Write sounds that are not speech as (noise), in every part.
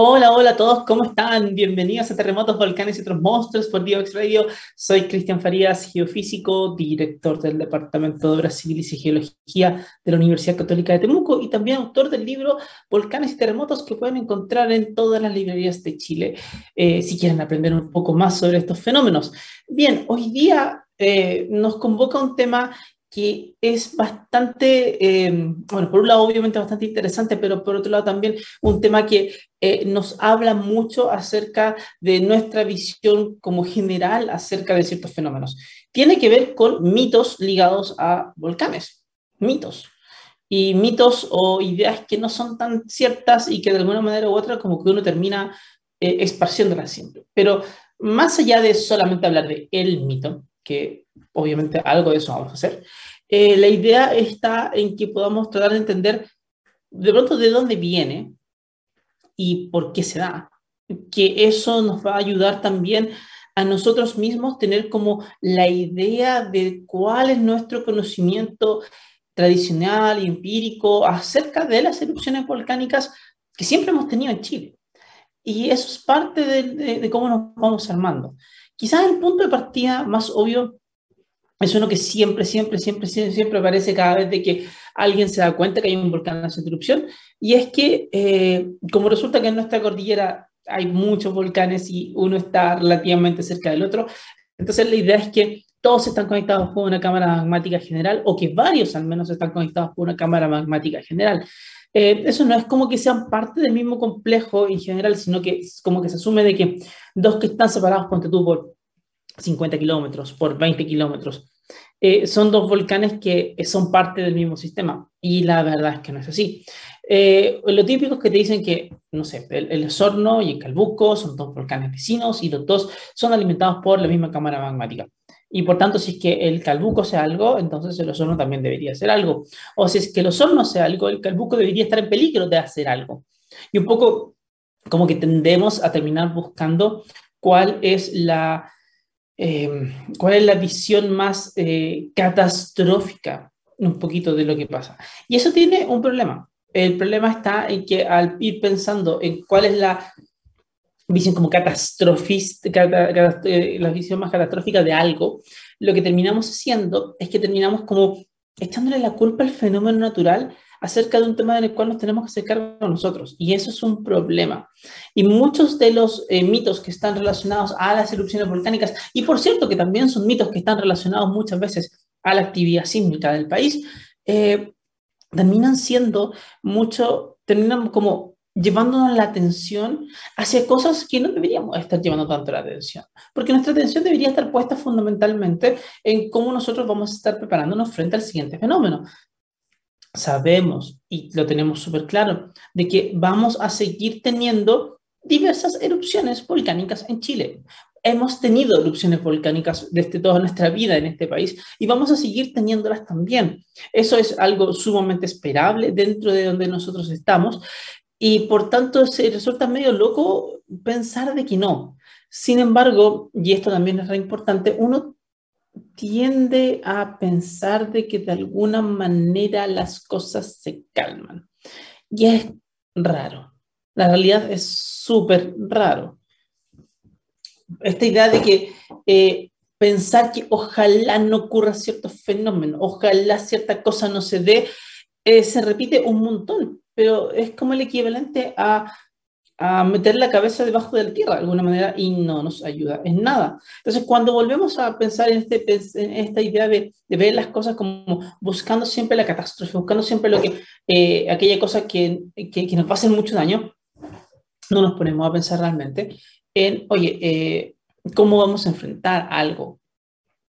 Hola, hola a todos, ¿cómo están? Bienvenidos a Terremotos, Volcanes y otros monstruos por Diox Radio. Soy Cristian Farías, geofísico, director del Departamento de Obras Civiles y Geología de la Universidad Católica de Temuco y también autor del libro Volcanes y Terremotos que pueden encontrar en todas las librerías de Chile eh, si quieren aprender un poco más sobre estos fenómenos. Bien, hoy día eh, nos convoca un tema que es bastante, eh, bueno, por un lado obviamente bastante interesante, pero por otro lado también un tema que eh, nos habla mucho acerca de nuestra visión como general acerca de ciertos fenómenos. Tiene que ver con mitos ligados a volcanes, mitos. Y mitos o ideas que no son tan ciertas y que de alguna manera u otra como que uno termina eh, esparciéndolas siempre. Pero más allá de solamente hablar de el mito, que obviamente algo de eso vamos a hacer, eh, la idea está en que podamos tratar de entender de pronto de dónde viene y por qué se da. Que eso nos va a ayudar también a nosotros mismos tener como la idea de cuál es nuestro conocimiento tradicional y empírico acerca de las erupciones volcánicas que siempre hemos tenido en Chile. Y eso es parte de, de cómo nos vamos armando. Quizás el punto de partida más obvio es uno que siempre, siempre, siempre, siempre, aparece cada vez de que alguien se da cuenta que hay un volcán en erupción, y es que eh, como resulta que en nuestra cordillera hay muchos volcanes y uno está relativamente cerca del otro, entonces la idea es que todos están conectados por una cámara magmática general, o que varios al menos están conectados por una cámara magmática general. Eh, eso no es como que sean parte del mismo complejo en general, sino que como que se asume de que dos que están separados, ponte tú, por 50 kilómetros, por 20 kilómetros, eh, son dos volcanes que son parte del mismo sistema. Y la verdad es que no es así. Eh, lo típico es que te dicen que, no sé, el, el, Osorno y el Calbuco son dos volcanes vecinos y los dos son alimentados por la misma cámara magmática. Y por tanto, si es que el Calbuco sea algo, entonces el Osorno también debería ser algo. O si es que el Osorno sea algo, el Calbuco debería estar en peligro de hacer algo. Y un poco como que tendemos a terminar buscando cuál es la, eh, cuál es la visión más eh, catastrófica un poquito de lo que pasa. Y eso tiene un problema. El problema está en que al ir pensando en cuál es la visión como catastrofista, eh, la visión más catastrófica de algo, lo que terminamos haciendo es que terminamos como echándole la culpa al fenómeno natural acerca de un tema en el cual nos tenemos que hacer cargo nosotros. Y eso es un problema. Y muchos de los eh, mitos que están relacionados a las erupciones volcánicas, y por cierto que también son mitos que están relacionados muchas veces a la actividad sísmica del país, eh, terminan siendo mucho, terminan como llevándonos la atención hacia cosas que no deberíamos estar llevando tanto la atención, porque nuestra atención debería estar puesta fundamentalmente en cómo nosotros vamos a estar preparándonos frente al siguiente fenómeno. Sabemos y lo tenemos súper claro de que vamos a seguir teniendo diversas erupciones volcánicas en Chile. Hemos tenido erupciones volcánicas desde toda nuestra vida en este país y vamos a seguir teniéndolas también. Eso es algo sumamente esperable dentro de donde nosotros estamos y por tanto se resulta medio loco pensar de que no. Sin embargo, y esto también es re importante, uno tiende a pensar de que de alguna manera las cosas se calman. Y es raro. La realidad es súper raro. Esta idea de que eh, pensar que ojalá no ocurra cierto fenómeno, ojalá cierta cosa no se dé, eh, se repite un montón pero es como el equivalente a, a meter la cabeza debajo de la tierra de alguna manera y no nos ayuda en nada. Entonces, cuando volvemos a pensar en, este, en esta idea de, ver las cosas como buscando siempre la catástrofe, buscando siempre lo que, eh, aquella cosa que, que, que, nos va mucho daño, no nos ponemos a pensar realmente en, oye, eh, ¿cómo vamos a enfrentar algo?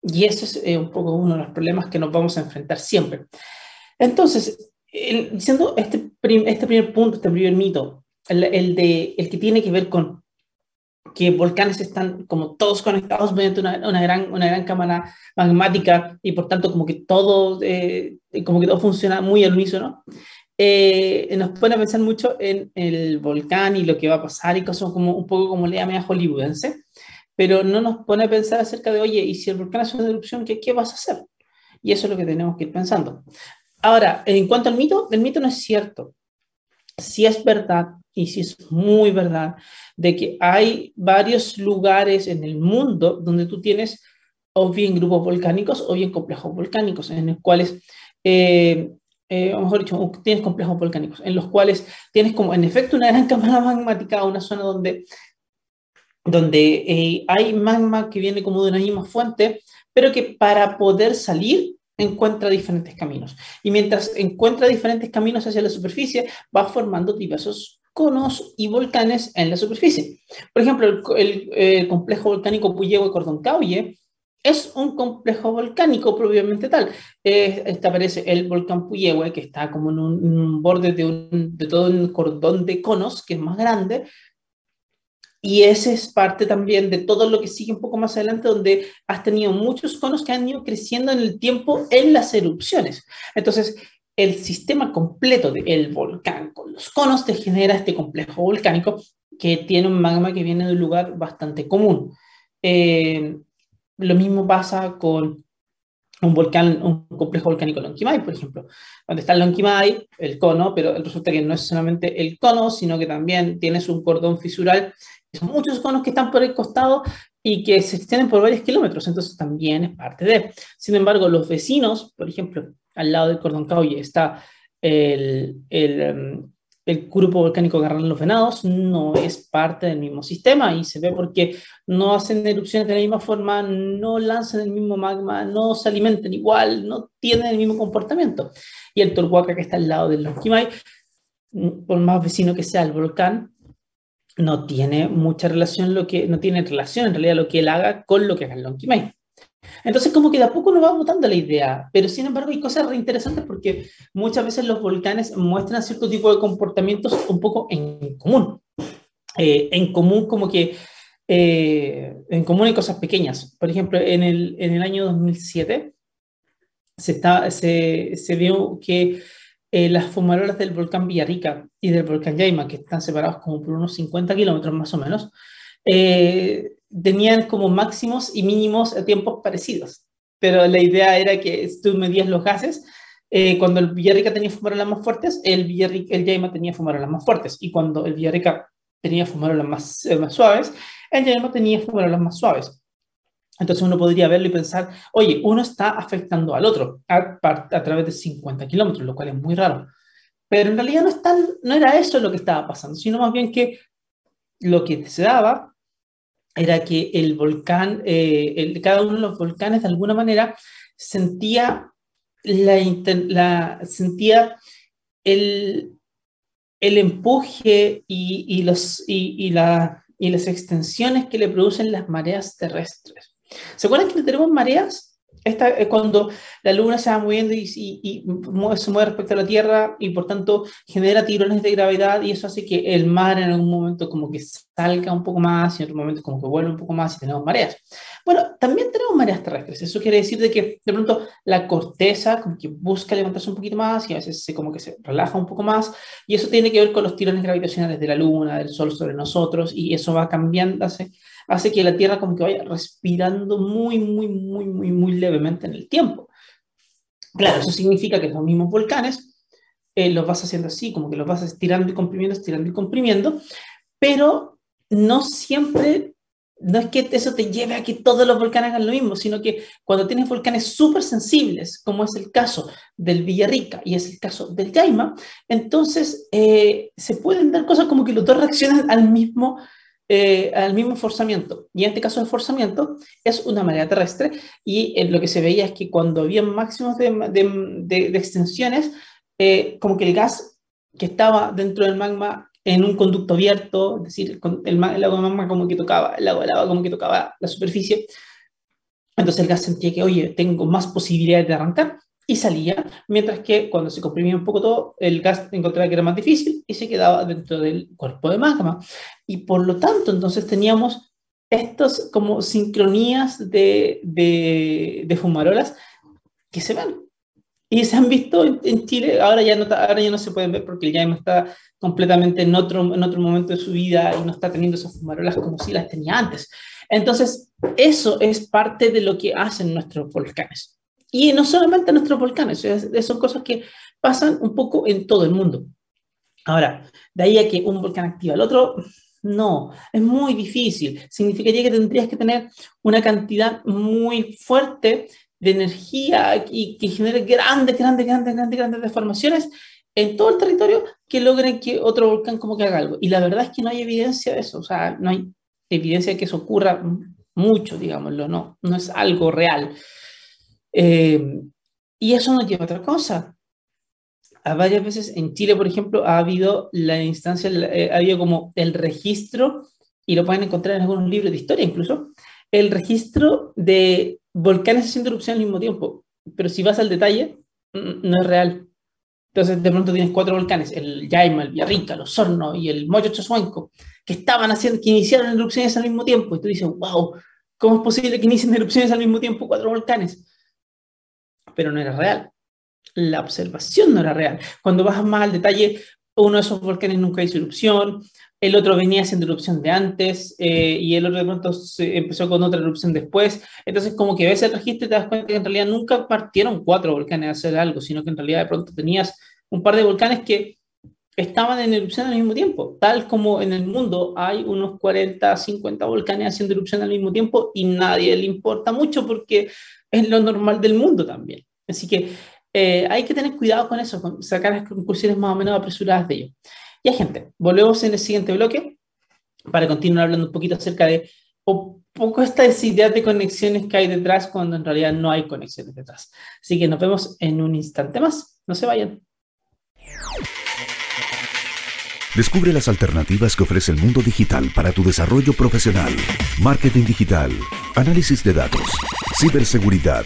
Y eso es eh, un poco uno de los problemas que nos vamos a enfrentar siempre. Entonces, diciendo este, este primer punto, este primer mito, el, de, el que tiene que ver con que volcanes están como todos conectados mediante una, gran, una gran cámara magmática y por tanto como que todo, eh, como que todo funciona muy al unísono, eh, nos pone a pensar mucho en el volcán y lo que va a pasar y cosas como un poco como le media hollywoodense, pero no nos pone a pensar acerca de, oye, y si el volcán hace una erupción, ¿qué, ¿qué vas a hacer? Y eso es lo que tenemos que ir pensando. Ahora, en cuanto al mito, el mito no es cierto. Sí es verdad y sí es muy verdad, de que hay varios lugares en el mundo donde tú tienes o bien grupos volcánicos o bien complejos volcánicos, en los cuales, eh, eh, mejor dicho, tienes complejos volcánicos, en los cuales tienes como en efecto una gran (laughs) cámara magmática, una zona donde, donde eh, hay magma que viene como de una misma fuente, pero que para poder salir encuentra diferentes caminos. Y mientras encuentra diferentes caminos hacia la superficie, va formando diversos conos y volcanes en la superficie. Por ejemplo, el, complejo volcánico Puyehue-Cordón-Cauye es un complejo volcánico propiamente tal. este aparece el volcán Puyehue, que está como en un, borde de, un, de todo un cordón de conos, que es más grande, y ese es parte también de todo lo que sigue un poco más adelante, donde has tenido muchos conos que han ido creciendo en el tiempo en las erupciones. Entonces, el sistema completo del volcán con los conos te genera este complejo volcánico que tiene un magma que viene de un lugar bastante común. Eh, lo mismo pasa con un volcán, un complejo volcánico Lonquimay, por ejemplo. Donde está el Lonquimay, el cono, pero resulta que no es solamente el cono, sino que también tienes un cordón fisural son muchos conos que están por el costado y que se extienden por varios kilómetros, entonces también es parte de. Sin embargo, los vecinos, por ejemplo, al lado del cordón Cauye está el, el, em, el grupo volcánico Garrán Los Venados, no es parte del mismo sistema y se ve porque no hacen erupciones de la misma forma, no lanzan el mismo magma, no se alimentan igual, no tienen el mismo comportamiento. Y el Torhuaca, que está al lado del Lonquimay, por más vecino que sea el volcán, no tiene mucha relación, lo que, no tiene relación en realidad lo que él haga con lo que haga el Lonquimay. Entonces, como que de a poco nos va mutando la idea, pero sin embargo hay cosas interesantes porque muchas veces los volcanes muestran cierto tipo de comportamientos un poco en común. Eh, en común como que, eh, en común hay cosas pequeñas. Por ejemplo, en el, en el año 2007 se, está, se, se vio que eh, las fumarolas del volcán Villarrica y del volcán Yaima, que están separados como por unos 50 kilómetros más o menos, eh, tenían como máximos y mínimos a tiempos parecidos. Pero la idea era que tú medías los gases. Eh, cuando el Villarrica tenía fumarolas más fuertes, el, Villarrica, el Yaima tenía fumarolas más fuertes. Y cuando el Villarrica tenía fumarolas más, más suaves, el Yaima tenía fumarolas más suaves. Entonces uno podría verlo y pensar, oye, uno está afectando al otro a, través de 50 kilómetros, lo cual es muy raro. Pero en realidad no, es no era eso lo que estaba pasando, sino más bien que lo que se daba era que el volcán, eh, cada uno de los volcanes de alguna manera sentía, la, la sentía el, el empuje y, y los, y, la, y las extensiones que le producen las mareas terrestres. ¿Se acuerdan que tenemos mareas? Esta es cuando la luna se va moviendo y, y, se mueve respecto a la Tierra y por tanto genera tirones de gravedad y eso hace que el mar en algún momento como que salga un poco más y en otro momento como que vuelve un poco más y tenemos mareas. Bueno, también tenemos mareas terrestres. Eso quiere decir de que de pronto la corteza como que busca levantarse un poquito más y a veces se, como que se relaja un poco más y eso tiene que ver con los tirones gravitacionales de la luna, del sol sobre nosotros y eso va cambiando, hace hace que la Tierra como que vaya respirando muy, muy, muy, muy, muy levemente en el tiempo. Claro, eso significa que los mismos volcanes eh, los vas haciendo así, como que los vas estirando y comprimiendo, estirando y comprimiendo, pero no siempre, no es que eso te lleve a que todos los volcanes hagan lo mismo, sino que cuando tienes volcanes súper sensibles, como es el caso del Villarrica y es el caso del Yaima, entonces eh, se pueden dar cosas como que los dos reaccionan al mismo eh, al mismo forzamiento. Y en este caso el forzamiento es una marea terrestre y lo que se veía es que cuando había máximos de, de, extensiones, eh, como que el gas que estaba dentro del magma en un conducto abierto, es decir, el, el agua magma como que tocaba, el agua, el agua como que tocaba la superficie, entonces el gas sentía que, oye, tengo más posibilidades de arrancar, y salía, mientras que cuando se comprimía un poco todo, el gas encontraba que era más difícil y se quedaba dentro del cuerpo de magma. Y por lo tanto, entonces teníamos estos como sincronías de, de, de fumarolas que se ven. Y se han visto en, Chile, ahora ya, no, ahora ya no se pueden ver porque ya está completamente en otro, en otro momento de su vida y no está teniendo esas fumarolas como si las tenía antes. Entonces, eso es parte de lo que hacen nuestros volcanes. Y no solamente nuestros volcanes, son cosas que pasan un poco en todo el mundo. Ahora, de ahí a que un volcán activa el otro, no, es muy difícil. Significaría que tendrías que tener una cantidad muy fuerte de energía y que genere grandes, grandes, grandes, grandes, grandes deformaciones en todo el territorio que logren que otro volcán como que haga algo. Y la verdad es que no hay evidencia de eso, o sea, no hay evidencia de que eso ocurra mucho, digámoslo, no, no es algo real. Eh, y eso no lleva a otra cosa. A varias veces en Chile, por ejemplo, ha habido la instancia, eh, ha habido como el registro, y lo pueden encontrar en algunos libros de historia incluso, el registro de volcanes haciendo erupción al mismo tiempo. Pero si vas al detalle, no es real. Entonces, de pronto tienes cuatro volcanes, el Yaima, el Villarrica, el Osorno y el Moyo Chosuenco, que estaban haciendo, que iniciaron erupciones al mismo tiempo. Y tú dices, wow, ¿cómo es posible que inicien erupciones al mismo tiempo cuatro volcanes? Pero no era real. La observación no era real. Cuando vas más al detalle, uno de esos volcanes nunca hizo erupción, el otro venía haciendo erupción de antes eh, y el otro de pronto se empezó con otra erupción después. Entonces, como que ves el registro y te das cuenta que en realidad nunca partieron cuatro volcanes a hacer algo, sino que en realidad de pronto tenías un par de volcanes que estaban en erupción al mismo tiempo, tal como en el mundo hay unos 40, 50 volcanes haciendo erupción al mismo tiempo y nadie le importa mucho porque es lo normal del mundo también. Así que eh, hay que tener cuidado con eso, con sacar las conclusiones más o menos apresuradas de ello. Ya, gente, volvemos en el siguiente bloque para continuar hablando un poquito acerca de un poco esta idea de conexiones que hay detrás cuando en realidad no hay conexiones detrás. Así que nos vemos en un instante más. No se vayan. Descubre las alternativas que ofrece el mundo digital para tu desarrollo profesional. Marketing digital, análisis de datos, ciberseguridad,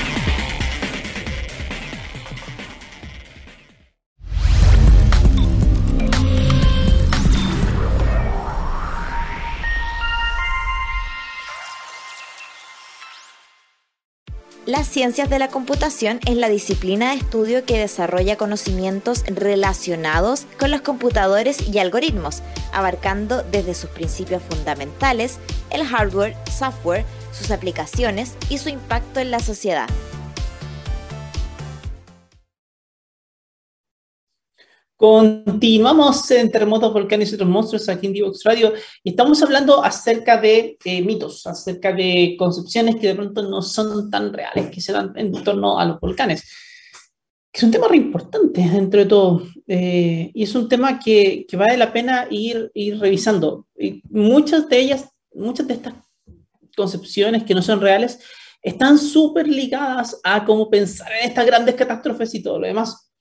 Las ciencias de la computación es la disciplina de estudio que desarrolla conocimientos relacionados con los computadores y algoritmos, abarcando desde sus principios fundamentales, el hardware, software, sus aplicaciones y su impacto en la sociedad. Continuamos en Terremotos, Volcanes y otros monstruos aquí en Divox Radio y estamos hablando acerca de eh, mitos, acerca de concepciones que de pronto no son tan reales, que se dan en torno a los volcanes. Es un tema re importante dentro de todo eh, y es un tema que, que, vale la pena ir, revisando. Muchas de ellas, muchas de estas concepciones que no son reales, están súper ligadas a cómo pensar en estas grandes catástrofes y todo lo demás.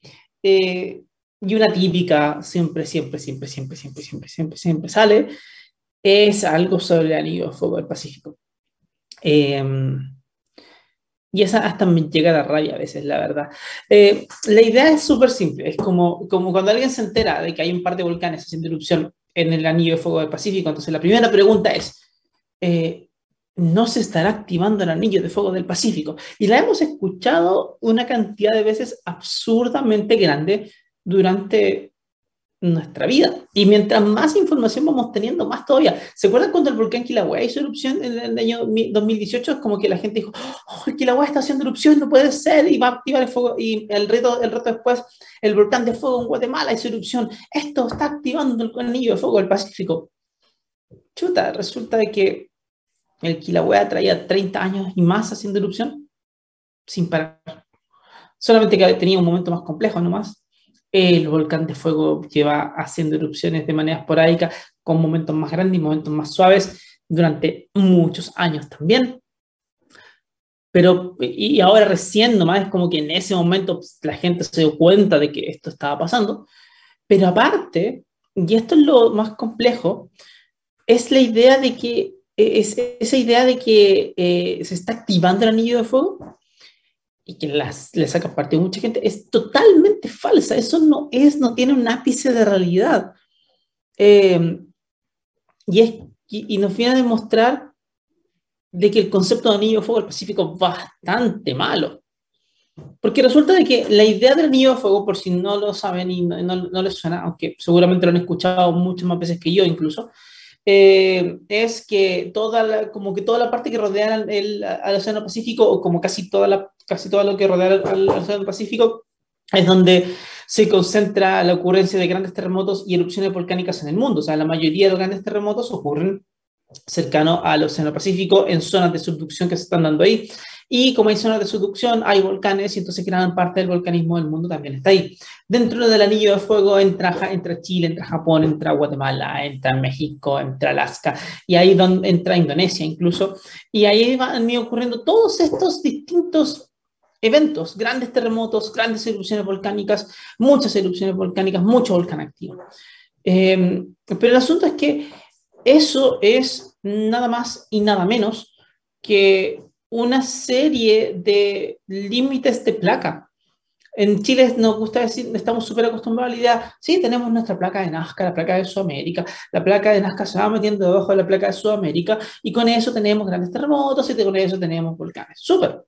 Eh, y una típica siempre, siempre, siempre, siempre, siempre, siempre, siempre, siempre sale, es algo sobre el anillo de fuego del Pacífico. Em, y esa hasta me llega a la raya a veces, la verdad. Eh, la idea es súper simple, es como, como cuando alguien se entera de que hay un par de volcanes haciendo erupción en el anillo de fuego del Pacífico, entonces la primera pregunta es, eh, no se estará activando el anillo de fuego del Pacífico. Y la hemos escuchado una cantidad de veces absurdamente grande durante nuestra vida. Y mientras más información vamos teniendo, más todavía. ¿Se acuerdan cuando el volcán Kilauea hizo erupción en el año 2018? Es como que la gente dijo, oh, el Kilauea está haciendo erupción, no puede ser, y va a activar el fuego. Y el reto, el reto después, el volcán de fuego en Guatemala hizo erupción. Esto está activando el anillo de fuego del Pacífico. Chuta, resulta de que el Kilauea traía 30 años y más haciendo erupción sin parar. Solamente que tenía un momento más complejo nomás el volcán de fuego lleva haciendo erupciones de manera esporádica, con momentos más grandes y momentos más suaves durante muchos años también. Pero, y ahora recién nomás es como que en ese momento pues, la gente se dio cuenta de que esto estaba pasando. Pero aparte, y esto es lo más complejo, es la idea de que, es, esa idea de que eh, se está activando el anillo de fuego y que las, le saca partido mucha gente, es totalmente falsa. Eso no es, no tiene un ápice de realidad. Em, y, es, y, nos viene a demostrar de que el concepto de anillo de fuego del Pacífico es bastante malo. Porque resulta de que la idea del anillo de fuego, por si no lo saben y no, no, les suena, aunque seguramente lo han escuchado muchas más veces que yo incluso, eh, es que toda la, como que toda la parte que rodea el, al Océano Pacífico, o como casi, toda la, casi todo lo que rodea al, Océano Pacífico, es donde se concentra la ocurrencia de grandes terremotos y erupciones volcánicas en el mundo. O sea, la mayoría de los grandes terremotos ocurren cercano al Océano Pacífico, en zonas de subducción que se están dando ahí. Y como hay zonas de subducción, hay volcanes y entonces gran parte del volcanismo del mundo también está ahí. Dentro del anillo de fuego entra, entra Chile, entra Japón, entra Guatemala, entra México, entra Alaska y ahí donde entra Indonesia incluso. Y ahí van ocurriendo todos estos distintos eventos, grandes terremotos, grandes erupciones volcánicas, muchas erupciones volcánicas, mucho volcán activo. Eh, pero el asunto es que eso es nada más y nada menos que una serie de límites de placa. En Chile nos gusta decir, estamos súper acostumbrados a la idea, sí, tenemos nuestra placa de Nazca, la placa de Sudamérica, la placa de Nazca se va metiendo debajo de la placa de Sudamérica y con eso tenemos grandes terremotos y con eso tenemos volcanes. Súper.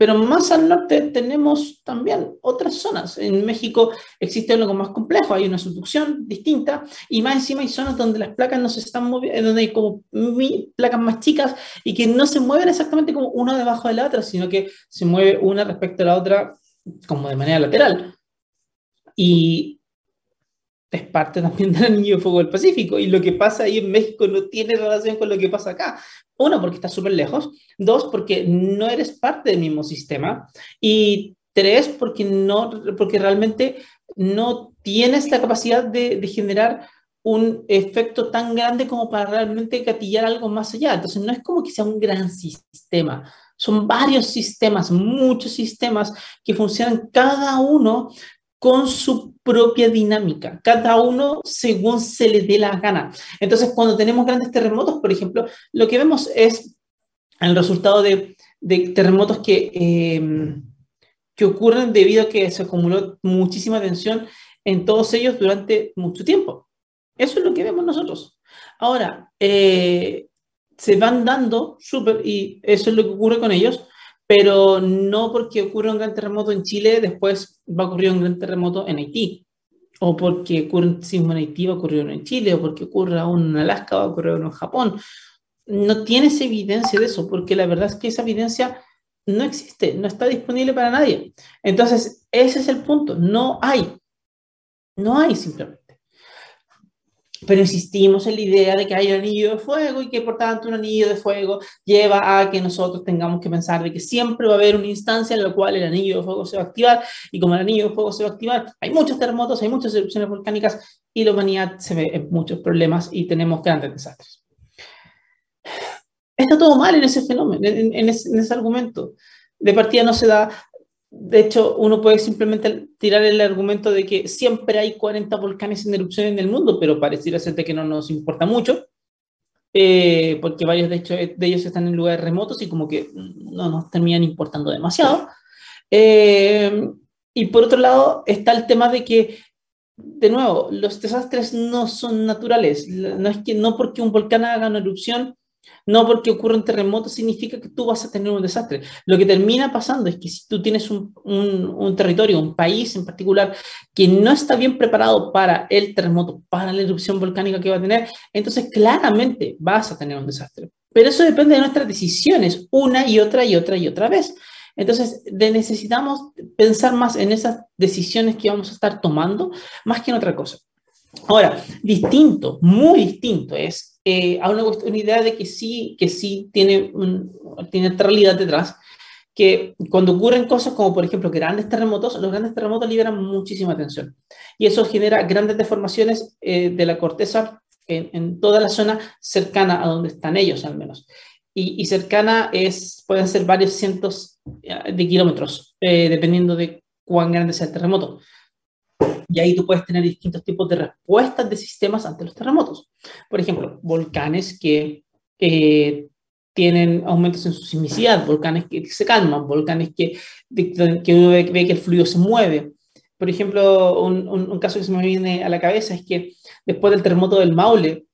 Pero más al norte tenemos también otras zonas. En México existe algo más complejo, hay una subducción distinta y más encima hay zonas donde las placas no se están moviendo, donde hay como placas más chicas y que no se mueven exactamente como una debajo de la otra, sino que se mueve una respecto a la otra como de manera lateral. Y es parte también del anillo de fuego del Pacífico. Y lo que pasa ahí en México no tiene relación con lo que pasa acá. Uno, porque está súper lejos. Dos, porque no eres parte del mismo sistema. Y tres, porque, no, porque realmente no tienes la capacidad de, de generar un efecto tan grande como para realmente gatillar algo más allá. Entonces, no es como que sea un gran sistema. Son varios sistemas, muchos sistemas que funcionan cada uno con su propia dinámica, cada uno según se le dé la gana. Entonces, cuando tenemos grandes terremotos, por ejemplo, lo que vemos es el resultado de, terremotos que, em, que ocurren debido a que se acumuló muchísima tensión en todos ellos durante mucho tiempo. Eso es lo que vemos nosotros. Ahora, eh, se van dando súper, y eso es lo que ocurre con ellos, pero no porque ocurra un gran terremoto en Chile, después va a ocurrir un gran terremoto en Haití, o porque ocurre un sismo en Haití, va a ocurrir uno en Chile, o porque ocurra uno en Alaska, va a ocurrir uno en Japón. No tienes evidencia de eso, porque la verdad es que esa evidencia no existe, no está disponible para nadie. Entonces, ese es el punto, no hay, no hay simplemente pero insistimos en la idea de que hay un anillo de fuego y que por tanto un anillo de fuego lleva a que nosotros tengamos que pensar de que siempre va a haber una instancia en la cual el anillo de fuego se va a activar y como el anillo de fuego se va a activar, hay muchos terremotos, hay muchas erupciones volcánicas y la humanidad se ve en muchos problemas y tenemos grandes desastres. Está todo mal en ese fenómeno, en, en ese argumento. De partida no se da de hecho, uno puede simplemente tirar el argumento de que siempre hay 40 volcanes en erupción en el mundo, pero pareciera ser que no nos importa mucho, eh, porque varios de, hecho, de ellos están en lugares remotos y como que no nos terminan importando demasiado. Eh, y por otro lado está el tema de que, de nuevo, los desastres no son naturales. No es que no porque un volcán haga una erupción no porque ocurra un terremoto significa que tú vas a tener un desastre. Lo que termina pasando es que si tú tienes un, territorio, un país en particular, que no está bien preparado para el terremoto, para la erupción volcánica que va a tener, entonces claramente vas a tener un desastre. Pero eso depende de nuestras decisiones, una y otra y otra y otra vez. Entonces, necesitamos pensar más en esas decisiones que vamos a estar tomando, más que en otra cosa. Ahora, distinto, muy distinto es eh, a una, una, idea de que sí, que sí tiene, un, tiene realidad detrás, que cuando ocurren cosas como por ejemplo grandes terremotos, los grandes terremotos liberan muchísima tensión y eso genera grandes deformaciones eh, de la corteza en, en, toda la zona cercana a donde están ellos al menos. Y, y cercana es, pueden ser varios cientos eh, de kilómetros, eh, dependiendo de cuán grande sea el terremoto. Y ahí tú puedes tener distintos tipos de respuestas de sistemas ante los terremotos. Por ejemplo, volcanes que tienen aumentos en su sismicidad, volcanes que se calman, volcanes que, que uno ve, que el fluido se mueve. Por ejemplo, un, un, caso que se me viene a la cabeza es que después del terremoto del Maule,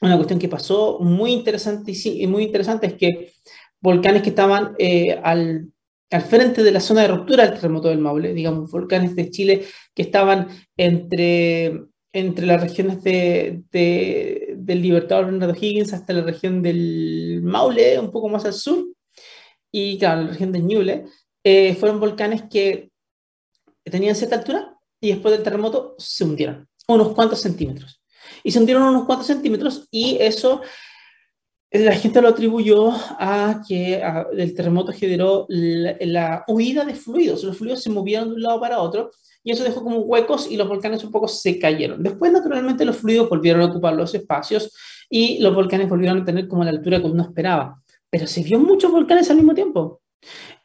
una cuestión que pasó muy interesante, y muy interesante es que volcanes que estaban eh, al al frente de la zona de ruptura del terremoto del Maule, digamos, volcanes de Chile que estaban entre, entre las regiones de, de, del Libertador Bernardo Higgins hasta la región del Maule, un poco más al sur, y claro, la región de Ñuble, eh, fueron volcanes que tenían cierta altura y después del terremoto se hundieron, unos cuantos centímetros. Y se hundieron unos cuantos centímetros y eso la gente lo atribuyó a que el terremoto generó la, huida de fluidos. Los fluidos se movieron de un lado para otro y eso dejó como huecos y los volcanes un poco se cayeron. Después, naturalmente, los fluidos volvieron a ocupar los espacios y los volcanes volvieron a tener como la altura que uno esperaba. Pero se vio muchos volcanes al mismo tiempo.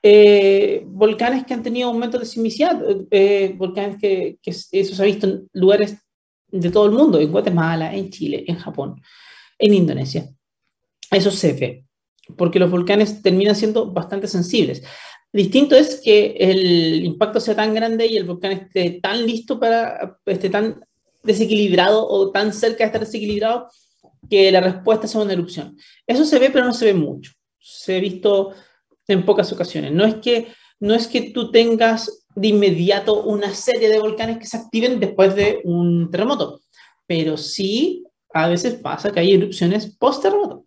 Eh, volcanes que han tenido aumento de sismicidad, eh, volcanes que, que eso se ha visto en lugares de todo el mundo, en Guatemala, en Chile, en Japón, en Indonesia. Eso se ve, porque los volcanes terminan siendo bastante sensibles. Distinto es que el impacto sea tan grande y el volcán esté tan listo para, esté tan desequilibrado o tan cerca de estar desequilibrado que la respuesta sea una erupción. Eso se ve, pero no se ve mucho. Se ha visto en pocas ocasiones. No es que, no es que tú tengas de inmediato una serie de volcanes que se activen después de un terremoto, pero sí a veces pasa que hay erupciones post-terremoto.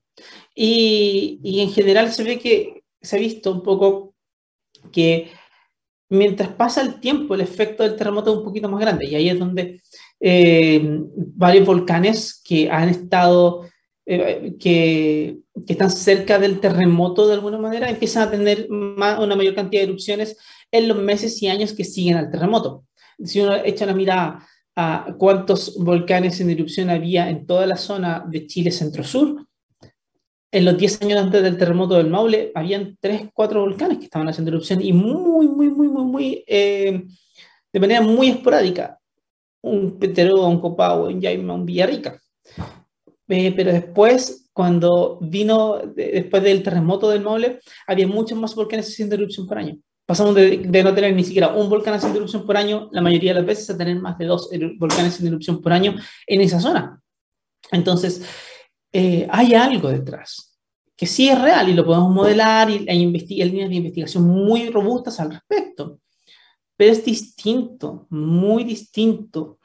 Y, y, en general se ve que se ha visto un poco que mientras pasa el tiempo, el efecto del terremoto es un poquito más grande. Y ahí es donde eh, varios volcanes que han estado, eh, que, que, están cerca del terremoto de alguna manera, empiezan a tener una mayor cantidad de erupciones en los meses y años que siguen al terremoto. Si uno echa una mirada a cuántos volcanes en erupción había en toda la zona de Chile centro-sur, en los 10 años antes del terremoto del Maule, habían 3, 4 volcanes que estaban haciendo erupción y muy, muy, muy, muy, muy, eh, de manera muy esporádica. Un Petero, un Copao, un Yaima, un Villarrica. Eh, pero después, cuando vino, después del terremoto del Maule, había muchos más volcanes haciendo erupción por año. Pasamos de, no tener ni siquiera un volcán haciendo erupción por año, la mayoría de las veces, a tener más de dos volcanes en erupción por año en esa zona. Entonces, eh, hay algo detrás, que sí es real y lo podemos modelar y hay, líneas de investigación muy robustas al respecto, pero es distinto, muy distinto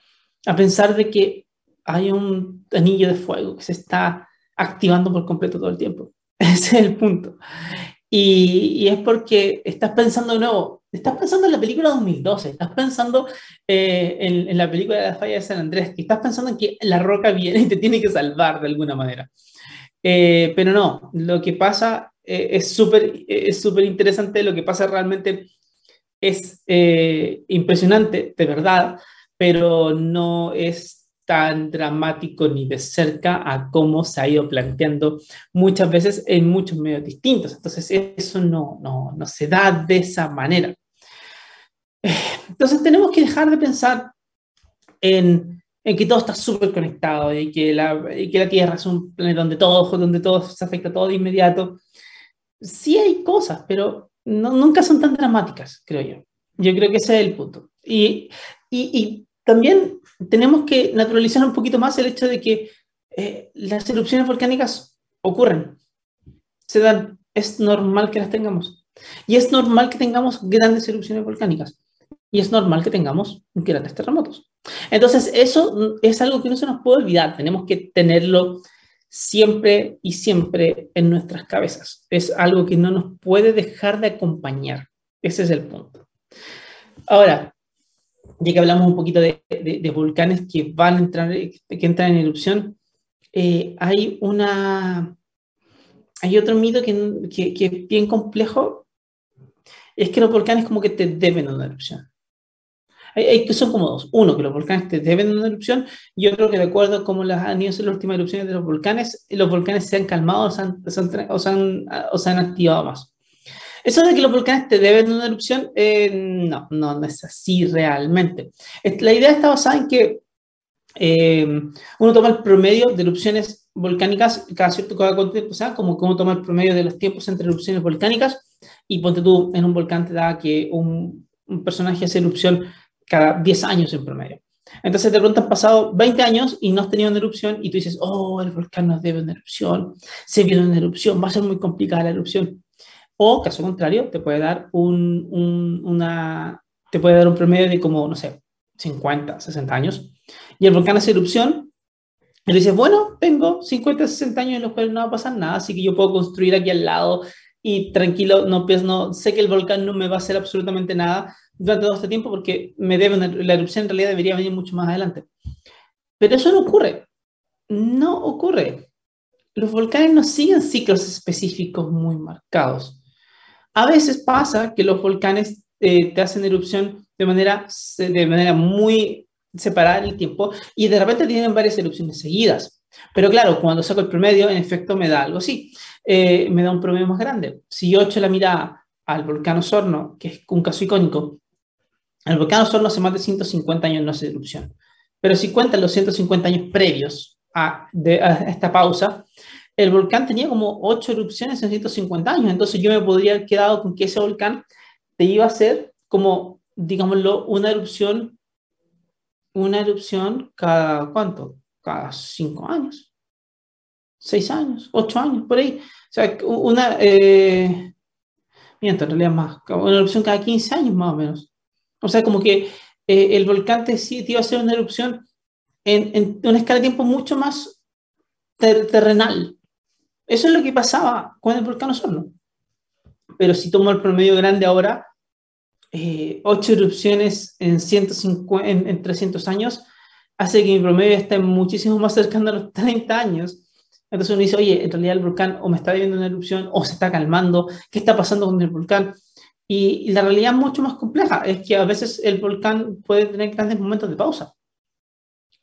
a pensar de que hay un anillo de fuego que se está activando por completo todo el tiempo. (laughs) Ese es el punto. Y, es porque estás pensando de nuevo, estás pensando en la película 2012, estás pensando eh, en, la película de la falla de San Andrés, estás pensando en que la roca viene y te tiene que salvar de alguna manera. Eh, pero no, lo que pasa eh, es súper es súper interesante, lo que pasa realmente es impresionante, de verdad, pero no es tan dramático ni de cerca a cómo se ha ido planteando muchas veces en muchos medios distintos. Entonces, eso no, no, no se da de esa manera. Entonces, tenemos que dejar de pensar en, en que todo está súper conectado y que, la, y que la Tierra es un planeta donde todo, donde todo se afecta todo de inmediato. Sí hay cosas, pero no, nunca son tan dramáticas, creo yo. Yo creo que ese es el punto. Y, y, y también tenemos que naturalizar un poquito más el hecho de que eh, las erupciones volcánicas ocurren, se dan, es normal que las tengamos. Y es normal que tengamos grandes erupciones volcánicas. Y es normal que tengamos grandes terremotos. Entonces, eso es algo que no se nos puede olvidar. Tenemos que tenerlo siempre y siempre en nuestras cabezas. Es algo que no nos puede dejar de acompañar. Ese es el punto. Ahora, ya que hablamos un poquito de, de, volcanes que van a entrar, que entran en erupción, eh, hay una, hay otro mito que, que, que, es bien complejo, es que los volcanes como que te deben una erupción. Hay, hay, son como dos. Uno, que los volcanes te deben una erupción, y otro que de acuerdo a cómo las han ido las últimas erupciones de los volcanes, los volcanes se han calmado o se han, o se han, o se han activado más. Eso de que los volcanes te deben una erupción, eh, no, no, es así realmente. La idea está basada en que eh, uno toma el promedio de erupciones volcánicas cada cierto cada tiempo, o sea, como que uno toma el promedio de los tiempos entre erupciones volcánicas y ponte tú en un volcán te da que un, un personaje hace erupción cada 10 años en promedio. Entonces de pronto han pasado 20 años y no has tenido una erupción y tú dices, oh, el volcán nos debe una erupción, se viene una erupción, va a ser muy complicada la erupción. O, caso contrario, te puede dar un, una, te puede dar un promedio de como, no sé, 50, 60 años. Y el volcán hace erupción Y dices, bueno, tengo 50, 60 años en los cuales no va a pasar nada, así que yo puedo construir aquí al lado y tranquilo, no, pues, no sé que el volcán no me va a hacer absolutamente nada durante todo este tiempo porque me debe la erupción en realidad debería venir mucho más adelante. Pero eso no ocurre. No ocurre. Los volcanes no siguen ciclos específicos muy marcados. A veces pasa que los volcanes eh, te hacen erupción de manera, de manera muy separada en el tiempo y de repente tienen varias erupciones seguidas. Pero claro, cuando saco el promedio, en efecto me da algo así. Eh, me da un promedio más grande. Si yo echo la mirada al volcán Osorno, que es un caso icónico, el volcán Osorno hace más de 150 años no hace erupción. Pero si cuentan los 150 años previos a, esta pausa, el volcán tenía como 8 erupciones en 150 años. Entonces yo me podría haber quedado con que ese volcán te iba a hacer como, digámoslo, una erupción, una erupción cada, ¿cuánto? Cada 5 años. 6 años, 8 años, por ahí. O sea, una, eh, miento, en realidad más, una erupción cada 15 años más o menos. O sea, como que eh, el volcán te, te, iba a hacer una erupción en, en, una escala de tiempo mucho más terrenal. Eso es lo que pasaba con el volcán Osorno. Pero si tomo el promedio grande ahora, eh, 8 erupciones en, 150, en, en 300 años, hace que mi promedio esté muchísimo más cercano a los 30 años. Entonces uno dice, oye, en realidad el volcán o me está viviendo una erupción o se está calmando, ¿qué está pasando con el volcán? Y, la realidad es mucho más compleja, es que a veces el volcán puede tener grandes momentos de pausa.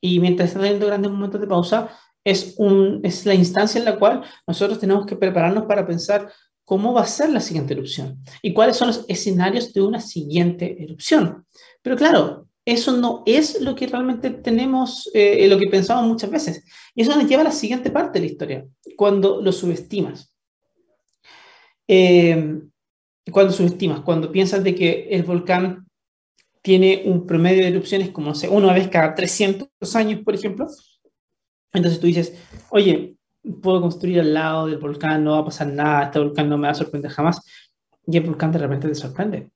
Y mientras está teniendo grandes momentos de pausa, es, un, es la instancia en la cual nosotros tenemos que prepararnos para pensar cómo va a ser la siguiente erupción y cuáles son los escenarios de una siguiente erupción. Pero claro, eso no es lo que realmente tenemos, eh, lo que pensamos muchas veces. Y eso nos lleva a la siguiente parte de la historia, cuando lo subestimas. Eh, cuando subestimas, cuando piensas de que el volcán tiene un promedio de erupciones como, sé, una vez cada 300 años, por ejemplo, entonces tú dices, oye, puedo construir al lado del volcán, no va a pasar nada, este volcán no me va a sorprender jamás, y el volcán de repente te sorprende.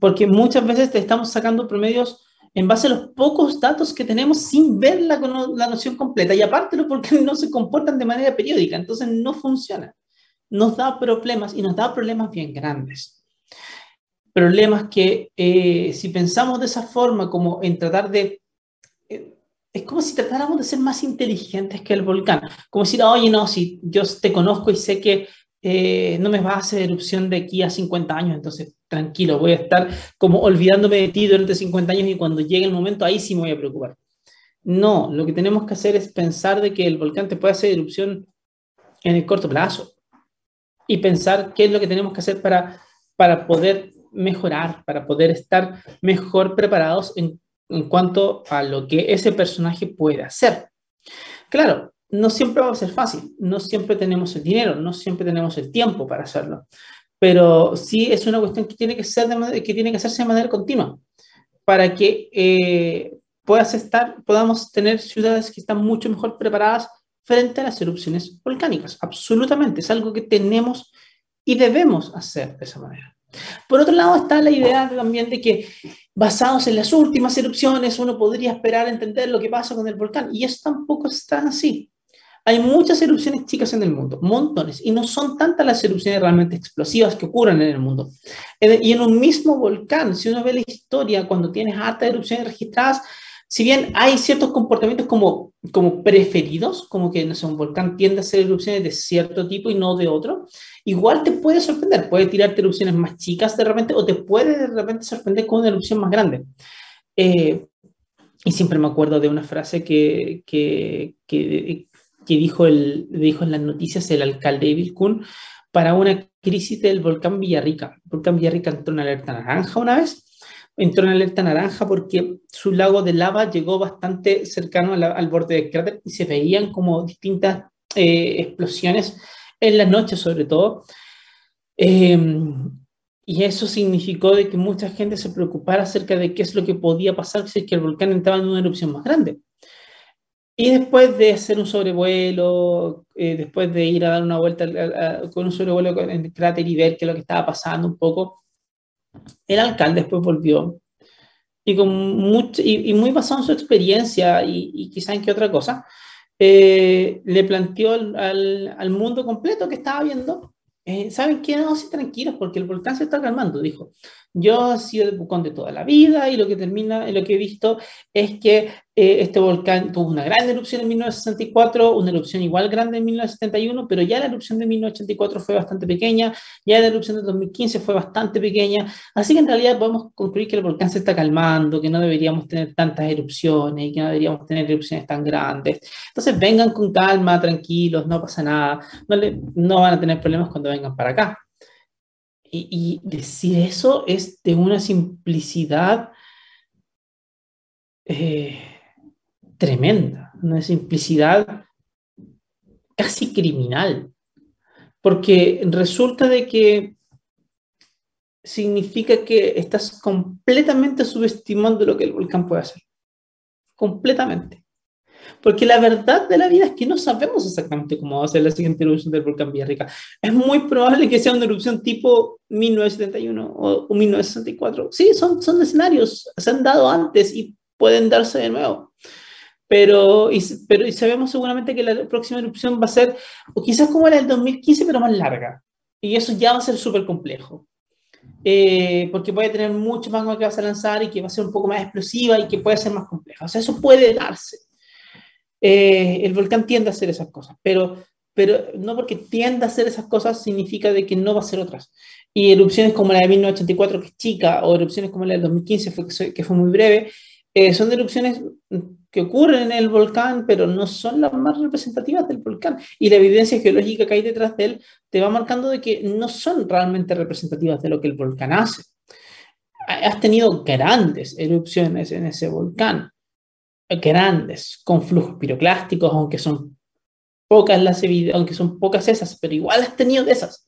Porque muchas veces te estamos sacando promedios en base a los pocos datos que tenemos sin ver la, la noción completa, y aparte los volcanes no se comportan de manera periódica, entonces no funciona nos da problemas y nos da problemas bien grandes. Problemas que eh, si pensamos de esa forma, como en tratar de... Eh, es como si tratáramos de ser más inteligentes que el volcán. Como decir, oye, no, si yo te conozco y sé que eh, no me vas a hacer erupción de aquí a 50 años, entonces tranquilo, voy a estar como olvidándome de ti durante 50 años y cuando llegue el momento ahí sí me voy a preocupar. No, lo que tenemos que hacer es pensar de que el volcán te puede hacer erupción en el corto plazo y pensar qué es lo que tenemos que hacer para, para poder mejorar, para poder estar mejor preparados en, en cuanto a lo que ese personaje puede hacer. Claro, no siempre va a ser fácil, no siempre tenemos el dinero, no siempre tenemos el tiempo para hacerlo, pero sí es una cuestión que tiene que, ser de, que, tiene que hacerse de manera continua para que eh, puedas estar, podamos tener ciudades que están mucho mejor preparadas frente a las erupciones volcánicas. Absolutamente, es algo que tenemos y debemos hacer de esa manera. Por otro lado está la idea también de que basados en las últimas erupciones uno podría esperar entender lo que pasa con el volcán y eso tampoco está así. Hay muchas erupciones chicas en el mundo, montones, y no son tantas las erupciones realmente explosivas que ocurren en el mundo. Y en un mismo volcán, si uno ve la historia, cuando tienes hartas erupciones registradas, si bien hay ciertos comportamientos como, como preferidos, como que no sé, un volcán tiende a hacer erupciones de cierto tipo y no de otro, igual te puede sorprender, puede tirarte erupciones más chicas de repente o te puede de repente sorprender con una erupción más grande. Eh, y siempre me acuerdo de una frase que, que, que, dijo, el, dijo en las noticias el alcalde de Vilcún para una crisis del volcán Villarrica. El volcán Villarrica entró en alerta naranja una vez entró en alerta naranja porque su lago de lava llegó bastante cercano al, borde del cráter y se veían como distintas eh, explosiones en la noche sobre todo. Em, y eso significó de que mucha gente se preocupara acerca de qué es lo que podía pasar si el volcán entraba en una erupción más grande. Y después de hacer un sobrevuelo, eh, después de ir a dar una vuelta con un sobrevuelo en el cráter y ver qué es lo que estaba pasando un poco, el alcalde después volvió y, con mucho, y, muy basado en su experiencia y, y quizá en qué otra cosa, eh, le planteó al, mundo completo que estaba viendo, eh, ¿saben qué? No, sí, tranquilos, porque el volcán se está calmando, dijo. Yo he sido de Pucón de toda la vida y lo que termina, lo que he visto es que eh, este volcán tuvo una gran erupción en 1964, una erupción igual grande en 1971, pero ya la erupción de 1984 fue bastante pequeña, ya la erupción de 2015 fue bastante pequeña, así que en realidad podemos concluir que el volcán se está calmando, que no deberíamos tener tantas erupciones y que no deberíamos tener erupciones tan grandes. Entonces vengan con calma, tranquilos, no pasa nada, no, van a tener problemas cuando vengan para acá. Y, y decir eso es de una simplicidad... Eh, tremenda, una simplicidad casi criminal, porque resulta de que significa que estás completamente subestimando lo que el volcán puede hacer, completamente. Porque la verdad de la vida es que no sabemos exactamente cómo va a ser la siguiente erupción del volcán Villarrica. Es muy probable que sea una erupción tipo 1971 o, o 1964. Sí, son, son escenarios, se han dado antes y pueden darse de nuevo pero y, pero y sabemos seguramente que la próxima erupción va a ser, o quizás como la del 2015, pero más larga. Y eso ya va a ser súper complejo. Eh, porque puede tener mucho más que vas a lanzar y que va a ser un poco más explosiva y que puede ser más compleja. O sea, eso puede darse. Eh, el volcán tiende a hacer esas cosas, pero, pero no porque tienda a hacer esas cosas significa de que no va a hacer otras. Y erupciones como la de 1984, que es chica, o erupciones como la del 2015, fue, que fue muy breve, eh, son erupciones que ocurren en el volcán, pero no son las más representativas del volcán. Y la evidencia geológica que hay detrás de él te va marcando de que no son realmente representativas de lo que el volcán hace. Has tenido grandes erupciones en ese volcán, grandes, con flujos piroclásticos, aunque son pocas las aunque son pocas esas, pero igual has tenido de esas.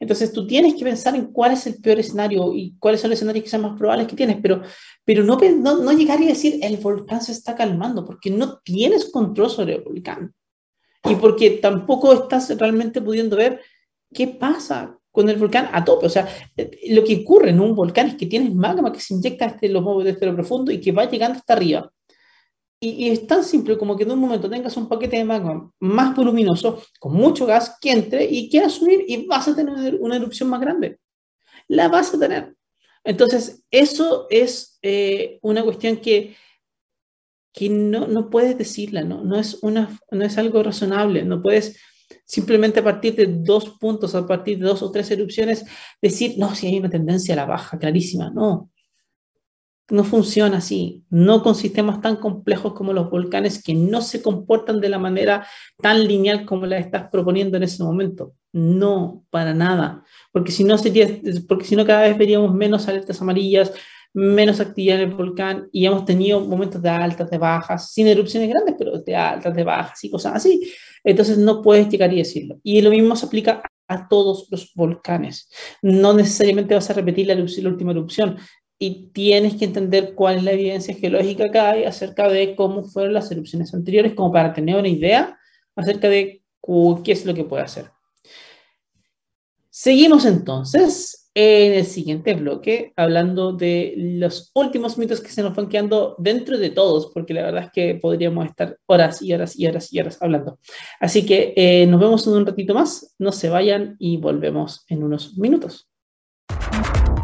Entonces tú tienes que pensar en cuál es el peor escenario y cuáles son los escenarios que sean más probables que tienes, pero, pero no, no, no llegar y decir el volcán se está calmando, porque no tienes control sobre el volcán. Y porque tampoco estás realmente pudiendo ver qué pasa con el volcán a tope. O sea, lo que ocurre en un volcán es que tienes magma que se inyecta desde lo, desde lo profundo y que va llegando hasta arriba. Y, es tan simple como que en un momento tengas un paquete de magma más voluminoso, con mucho gas, que entre y quieras subir y vas a tener una erupción más grande. La vas a tener. Entonces, eso es eh, una cuestión que, que no, no, puedes decirla, ¿no? No, es una, no es algo razonable, no puedes simplemente a partir de dos puntos, a partir de dos o tres erupciones, decir, no, si hay una tendencia a la baja, clarísima, no no funciona así, no con sistemas tan complejos como los volcanes que no se comportan de la manera tan lineal como la estás proponiendo en ese momento. No, para nada, porque si no sería, porque si no cada vez veríamos menos alertas amarillas, menos actividad en el volcán y hemos tenido momentos de altas, de bajas, sin erupciones grandes, pero de altas, de bajas y cosas así. Entonces no puedes llegar y decirlo. Y lo mismo se aplica a todos los volcanes. No necesariamente vas a repetir la, la última erupción y tienes que entender cuál es la evidencia geológica que hay acerca de cómo fueron las erupciones anteriores, como para tener una idea acerca de qué es lo que puede hacer. Seguimos entonces en el siguiente bloque hablando de los últimos mitos que se nos van quedando dentro de todos, porque la verdad es que podríamos estar horas y horas y horas y horas hablando. Así que eh, nos vemos en un ratito más, no se vayan y volvemos en unos minutos.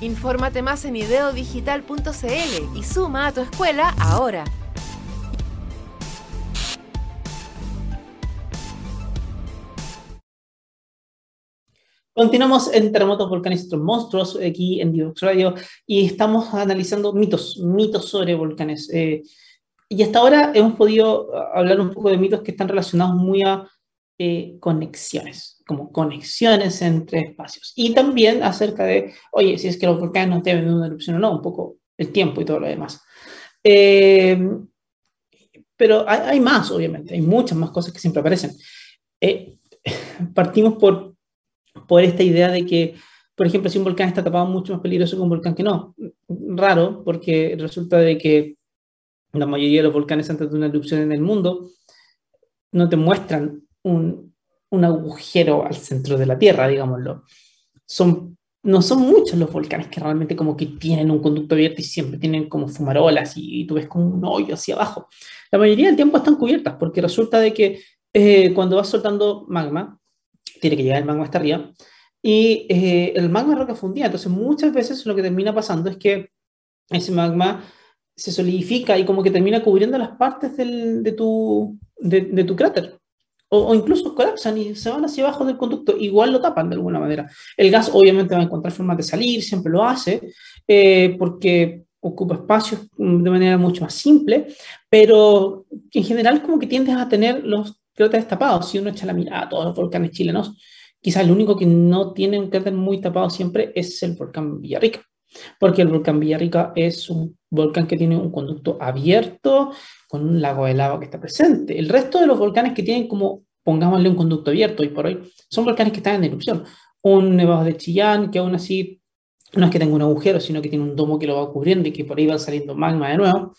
Infórmate más en ideodigital.cl y suma a tu escuela ahora. Continuamos en Terremotos, Volcanes y Monstruos, aquí en Divox Radio, y estamos analizando mitos, mitos sobre volcanes. Eh, y hasta ahora hemos podido hablar un poco de mitos que están relacionados muy a eh, conexiones, como conexiones entre espacios. Y también acerca de, oye, si es que los volcanes no deben de una erupción o no, un poco el tiempo y todo lo demás. Eh, pero hay, más, obviamente, hay muchas más cosas que siempre aparecen. (laughs) partimos por por esta idea de que, por ejemplo, si un volcán está tapado, mucho más peligroso que un volcán que no. Raro, porque resulta de que la mayoría de los volcanes antes de una erupción en el mundo no te muestran un, un agujero al centro de la Tierra, digámoslo. Son, no son muchos los volcanes que realmente como que tienen un conducto abierto y siempre tienen como fumarolas y, tú ves como un hoyo hacia abajo. La mayoría del tiempo están cubiertas porque resulta de que eh, cuando vas soltando magma, tiene que llegar el magma hasta arriba, y eh, el magma roca fundida. Entonces, muchas veces lo que termina pasando es que ese magma se solidifica y como que termina cubriendo las partes del, de, tu, de, de, tu cráter. O, incluso colapsan y se van hacia abajo del conducto, igual lo tapan de alguna manera. El gas obviamente va a encontrar formas de salir, siempre lo hace, eh, porque ocupa espacios de manera mucho más simple, pero en general como que tiendes a tener los cráteres tapados. Si uno echa la mirada a todos los volcanes chilenos, quizás el único que no tiene un cráter muy tapado siempre es el volcán Villarrica, porque el volcán Villarrica es un volcán que tiene un conducto abierto con un lago de lava que está presente. El resto de los volcanes que tienen como, pongámosle un conducto abierto hoy por hoy, son volcanes que están en erupción. Un Nevado de Chillán, que aún así no es que tenga un agujero, sino que tiene un domo que lo va cubriendo y que por ahí va saliendo magma de nuevo.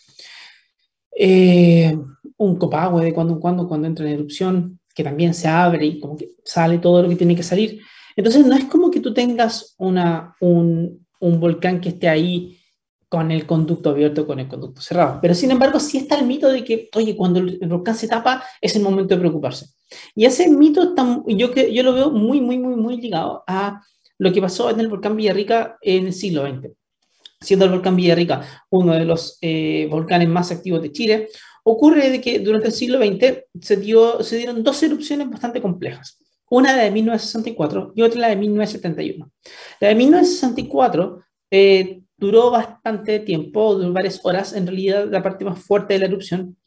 Eh, un copagüe de cuando en cuando, cuando entra en erupción, que también se abre y como que sale todo lo que tiene que salir. Entonces no es como que tú tengas una, un, un volcán que esté ahí con el conducto abierto, con el conducto cerrado. Pero sin embargo, sí está el mito de que, oye, cuando el volcán se tapa, es el momento de preocuparse. Y ese mito está, yo, yo lo veo muy, muy, muy, muy ligado a lo que pasó en el volcán Villarrica en el siglo XX. Siendo el volcán Villarrica uno de los eh, volcanes más activos de Chile, ocurre de que durante el siglo XX se, dio, se dieron dos erupciones bastante complejas. Una de 1964 y otra la de 1971. La de 1964 eh, duró bastante tiempo, duró varias horas, en realidad la parte más fuerte de la erupción,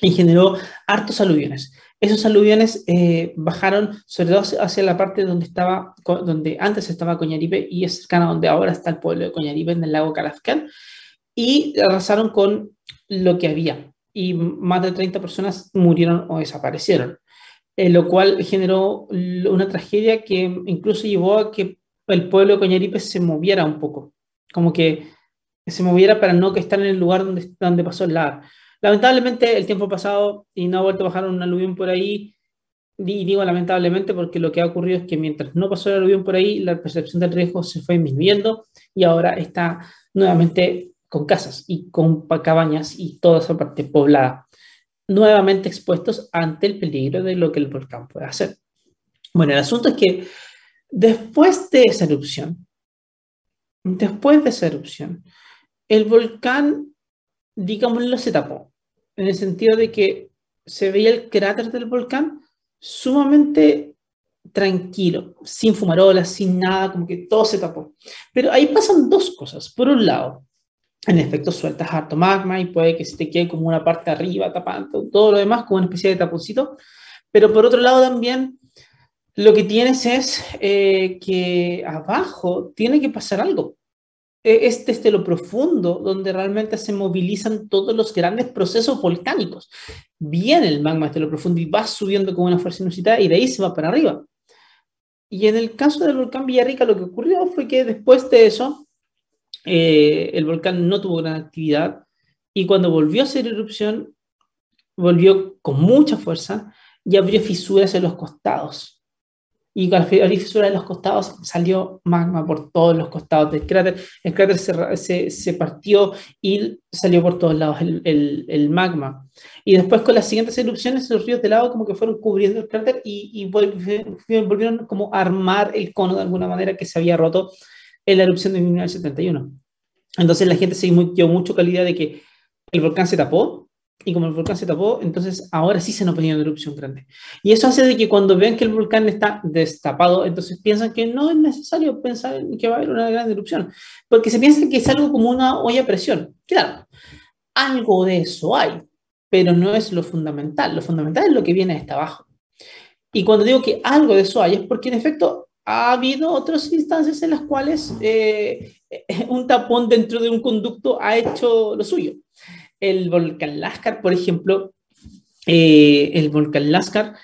y generó hartos aluviones. Esos aluviones eh, bajaron sobre todo hacia la parte donde estaba, donde antes estaba Coñaripe y es cercana donde ahora está el pueblo de Coñaripe en el lago Calafquén y arrasaron con lo que había. Y más de 30 personas murieron o desaparecieron, eh, lo cual generó una tragedia que incluso llevó a que el pueblo de Coñaripe se moviera un poco, como que se moviera para no estar en el lugar donde, donde pasó el lago. Lamentablemente el tiempo pasado y no ha vuelto a bajar un aluvión por ahí, y digo lamentablemente porque lo que ha ocurrido es que mientras no pasó el aluvión por ahí, la percepción del riesgo se fue disminuyendo y ahora está nuevamente con casas y con cabañas y toda esa parte poblada, nuevamente expuestos ante el peligro de lo que el volcán puede hacer. Bueno, el asunto es que después de esa erupción, después de esa erupción, el volcán, digámoslo, se tapó, en el sentido de que se veía el cráter del volcán sumamente tranquilo, sin fumarolas, sin nada, como que todo se tapó. Pero ahí pasan dos cosas. Por un lado, en efecto sueltas harto magma y puede que se te quede como una parte arriba tapando todo lo demás como una especie de taponcito. Pero por otro lado también lo que tienes es eh, que abajo tiene que pasar algo. E, es desde lo profundo donde realmente se movilizan todos los grandes procesos volcánicos. Viene el magma desde lo profundo y va subiendo con una fuerza inusitada y de ahí se va para arriba. Y en el caso del volcán Villarrica lo que ocurrió fue que después de eso eh, el volcán no tuvo gran actividad y cuando volvió a hacer erupción, volvió con mucha fuerza y abrió fisuras en los costados. Y con abrir fisuras en los costados salió magma por todos los costados del cráter. El cráter se, se, partió y salió por todos lados el, el, el, magma. Y después con las siguientes erupciones, los ríos de lava como que fueron cubriendo el cráter y, y volvieron como a armar el cono de alguna manera que se había roto en la erupción de 1971. Entonces la gente se dio mucho calidad de que el volcán se tapó y como el volcán se tapó, entonces ahora sí se nos venía una erupción grande. Y eso hace de que cuando ven que el volcán está destapado, entonces piensan que no es necesario pensar que va a haber una gran erupción, porque se piensa que es algo como una olla a presión. Claro, algo de eso hay, pero no es lo fundamental. Lo fundamental es lo que viene hasta abajo. Y cuando digo que algo de eso hay, es porque en efecto ha habido otras instancias en las cuales eh, (laughs) un tapón dentro de un conducto ha hecho lo suyo el volcán Lascar, por ejemplo, eh, el volcán Lascar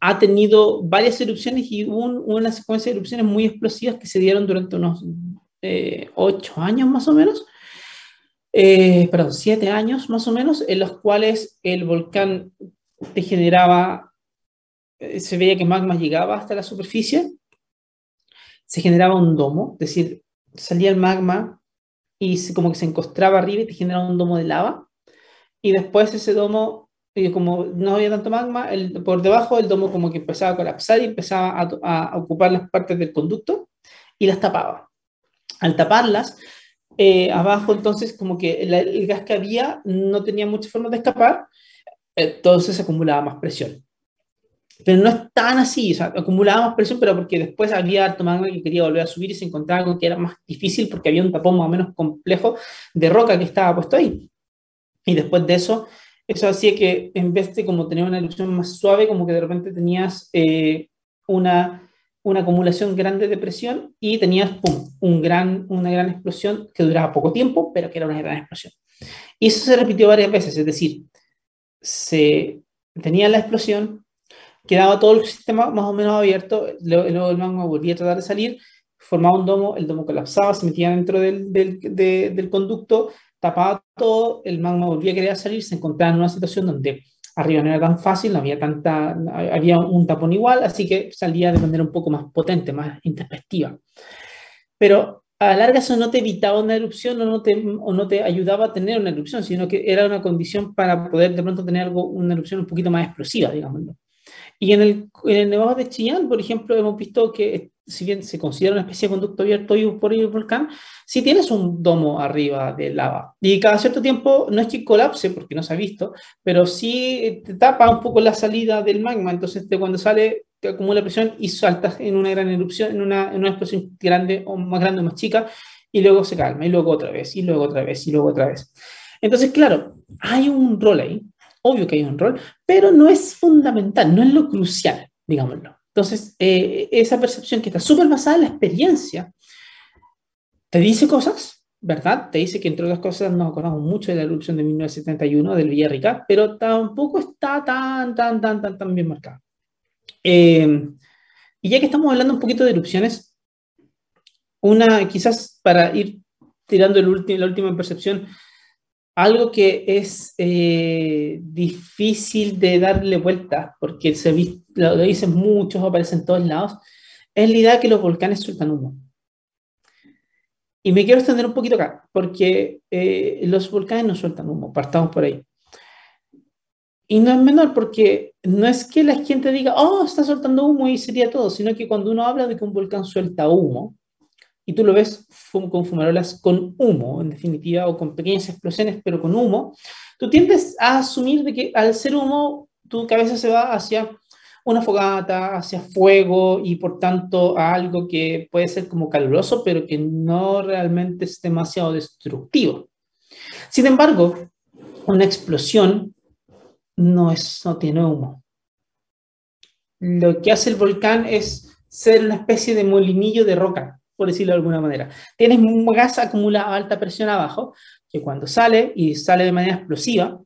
ha tenido varias erupciones y hubo una secuencia de erupciones muy explosivas que se dieron durante unos eh, ocho años más o menos, eh, perdón, siete años más o menos, en los cuales el volcán te generaba, se veía que magma llegaba hasta la superficie, se generaba un domo, es decir, salía el magma y como que se encostraba arriba y te generaba un domo de lava. Y después ese domo, y como no había tanto magma, el, por debajo el domo como que empezaba a colapsar y empezaba a, a ocupar las partes del conducto y las tapaba. Al taparlas, eh, abajo entonces como que el, gas que había no tenía mucha forma de escapar, entonces se acumulaba más presión. Pero no es tan así, o sea, acumulaba más presión, pero porque después había harto magma que quería volver a subir y se encontraba con que era más difícil porque había un tapón más o menos complejo de roca que estaba puesto ahí. Y después de eso, eso hacía que en vez de como tener una erupción más suave, como que de repente tenías eh, una, una acumulación grande de presión y tenías pum, un gran, una gran explosión que duraba poco tiempo, pero que era una gran explosión. Y eso se repitió varias veces, es decir, se tenía la explosión, quedaba todo el sistema más o menos abierto, luego el magma volvía a tratar de salir, formaba un domo, el domo colapsaba, se metía dentro del, del, del conducto, tapaba todo, el magma volvía a querer salir, se encontraba en una situación donde arriba no era tan fácil, no había tanta, había un tapón igual, así que salía de manera un poco más potente, más introspectiva. Pero a la larga eso no te evitaba una erupción o no, te, o no te ayudaba a tener una erupción, sino que era una condición para poder de pronto tener algo, una erupción un poquito más explosiva, digámoslo. Y en el, en el Nevado de Chillán, por ejemplo, hemos visto que si bien se considera una especie de conducto abierto y por el volcán, si tienes un domo arriba de lava. Y cada cierto tiempo, no es que colapse, porque no se ha visto, pero sí te tapa un poco la salida del magma. Entonces, de cuando sale, te acumula presión y saltas en una gran erupción, en una, en una explosión grande o más grande o más chica, y luego se calma, y luego otra vez, y luego otra vez, y luego otra vez. Entonces, claro, hay un rol ahí, obvio que hay un rol, pero no es fundamental, no es lo crucial, digámoslo. Entonces, eh, esa percepción que está súper basada en la experiencia, te dice cosas, ¿verdad? Te dice que entre otras cosas nos acordamos mucho de la erupción de 1971 del Villarrica, pero tampoco está tan, tan, tan, tan, tan bien marcada. Eh, y ya que estamos hablando un poquito de erupciones, una, quizás para ir tirando el la última percepción, algo que es eh, difícil de darle vuelta, porque se lo dicen muchos, aparece en todos lados, es la idea de que los volcanes sueltan humo. Y me quiero extender un poquito acá, porque eh, los volcanes no sueltan humo, partamos por ahí. Y no es menor porque no es que la gente diga, oh, está soltando humo y sería todo, sino que cuando uno habla de que un volcán suelta humo, y tú lo ves con fumarolas con humo, en definitiva, o con pequeñas explosiones, pero con humo, tú tiendes a asumir de que al ser humo, tu cabeza se va hacia una fogata, hacia fuego y por tanto a algo que puede ser como caluroso, pero que no realmente es demasiado destructivo. Sin embargo, una explosión no, es, no tiene humo. Lo que hace el volcán es ser una especie de molinillo de roca por decirlo de alguna manera. Tienes un gas acumulado a alta presión abajo, que cuando sale y sale de manera explosiva,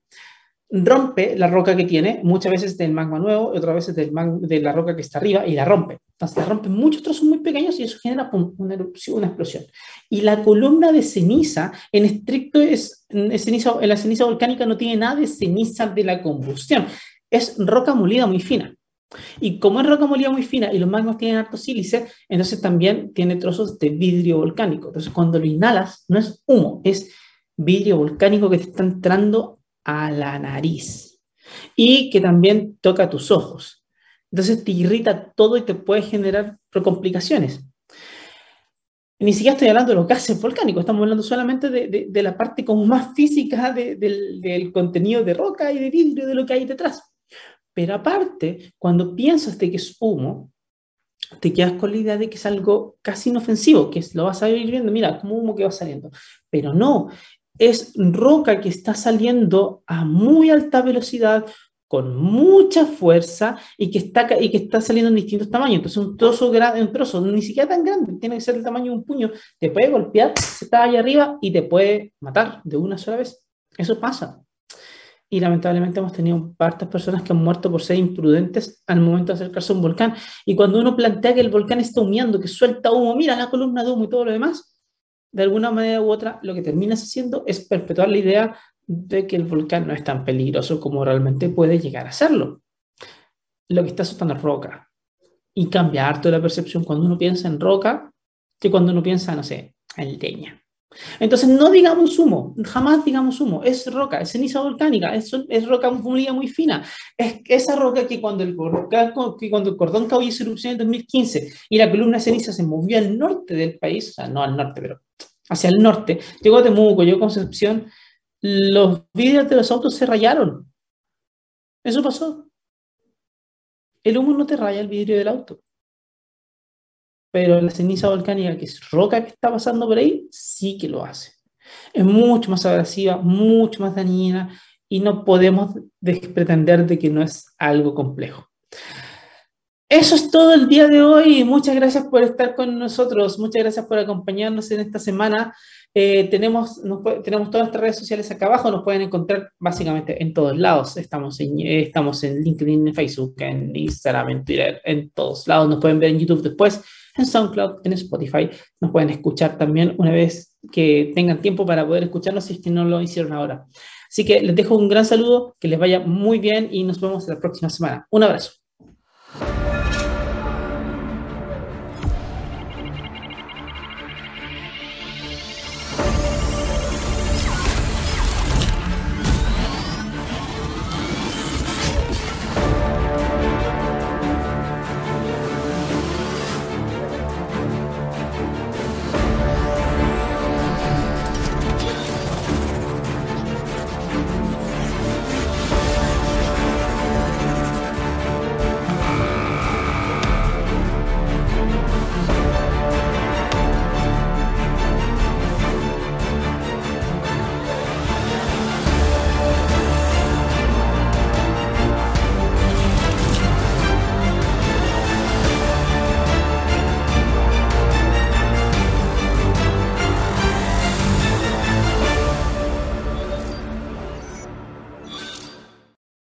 rompe la roca que tiene, muchas veces del magma nuevo, otras veces del de la roca que está arriba, y la rompe. Entonces la rompe muchos trozos muy pequeños y eso genera una erupción, una explosión. Y la columna de ceniza, en estricto es, ceniza, en la ceniza volcánica no tiene nada de ceniza de la combustión, es roca molida muy fina. Y como es roca molida muy fina y los magmas tienen harto sílice, entonces también tiene trozos de vidrio volcánico. Entonces cuando lo inhalas, no es humo, es vidrio volcánico que te está entrando a la nariz y que también toca tus ojos. Entonces te irrita todo y te puede generar complicaciones. ni siquiera estoy hablando de los gases volcánicos, estamos hablando solamente de, de, la parte como más física del, del, contenido de roca y de vidrio, de lo que hay detrás. Pero aparte, cuando piensas de que es humo, te quedas con la idea de que es algo casi inofensivo, que lo vas a ir viendo, mira, como humo que va saliendo. Pero no, es roca que está saliendo a muy alta velocidad, con mucha fuerza y que está, y que está saliendo en distintos tamaños. Entonces, un trozo, grande, un trozo ni siquiera tan grande, tiene que ser el tamaño de un puño, te puede golpear, se está allá arriba y te puede matar de una sola vez. Eso pasa. Y lamentablemente hemos tenido partes personas que han muerto por ser imprudentes al momento de acercarse a un volcán. Y cuando uno plantea que el volcán está humeando, que suelta humo, mira la columna de humo y todo lo demás, de alguna manera u otra, lo que terminas haciendo es perpetuar la idea de que el volcán no es tan peligroso como realmente puede llegar a serlo. Lo que está asustando es roca. Y cambia harto la percepción cuando uno piensa en roca que cuando uno piensa, no sé, en leña. Entonces, no digamos humo, jamás digamos humo, es roca, es ceniza volcánica, es, es roca muy, fina. Es esa roca que cuando el, que cuando el cordón cabo hizo erupción en 2015 y la columna de ceniza se movió al norte del país, o sea, no al norte, pero hacia el norte, llegó a Temuco, llegó a Concepción, los vidrios de los autos se rayaron. Eso pasó. El humo no te raya el vidrio del auto. Pero la ceniza volcánica, que es roca que está pasando por ahí, sí que lo hace. Es mucho más abrasiva, mucho más dañina y no podemos pretender de que no es algo complejo. Eso es todo el día de hoy. Muchas gracias por estar con nosotros. Muchas gracias por acompañarnos en esta semana. Eh, tenemos, tenemos todas nuestras redes sociales acá abajo, nos pueden encontrar básicamente en todos lados. Estamos en, eh, estamos en LinkedIn, en Facebook, en Instagram, en Twitter, en todos lados. Nos pueden ver en YouTube después, en SoundCloud, en Spotify. Nos pueden escuchar también una vez que tengan tiempo para poder escucharnos si es que no lo hicieron ahora. Así que les dejo un gran saludo, que les vaya muy bien y nos vemos la próxima semana. Un abrazo.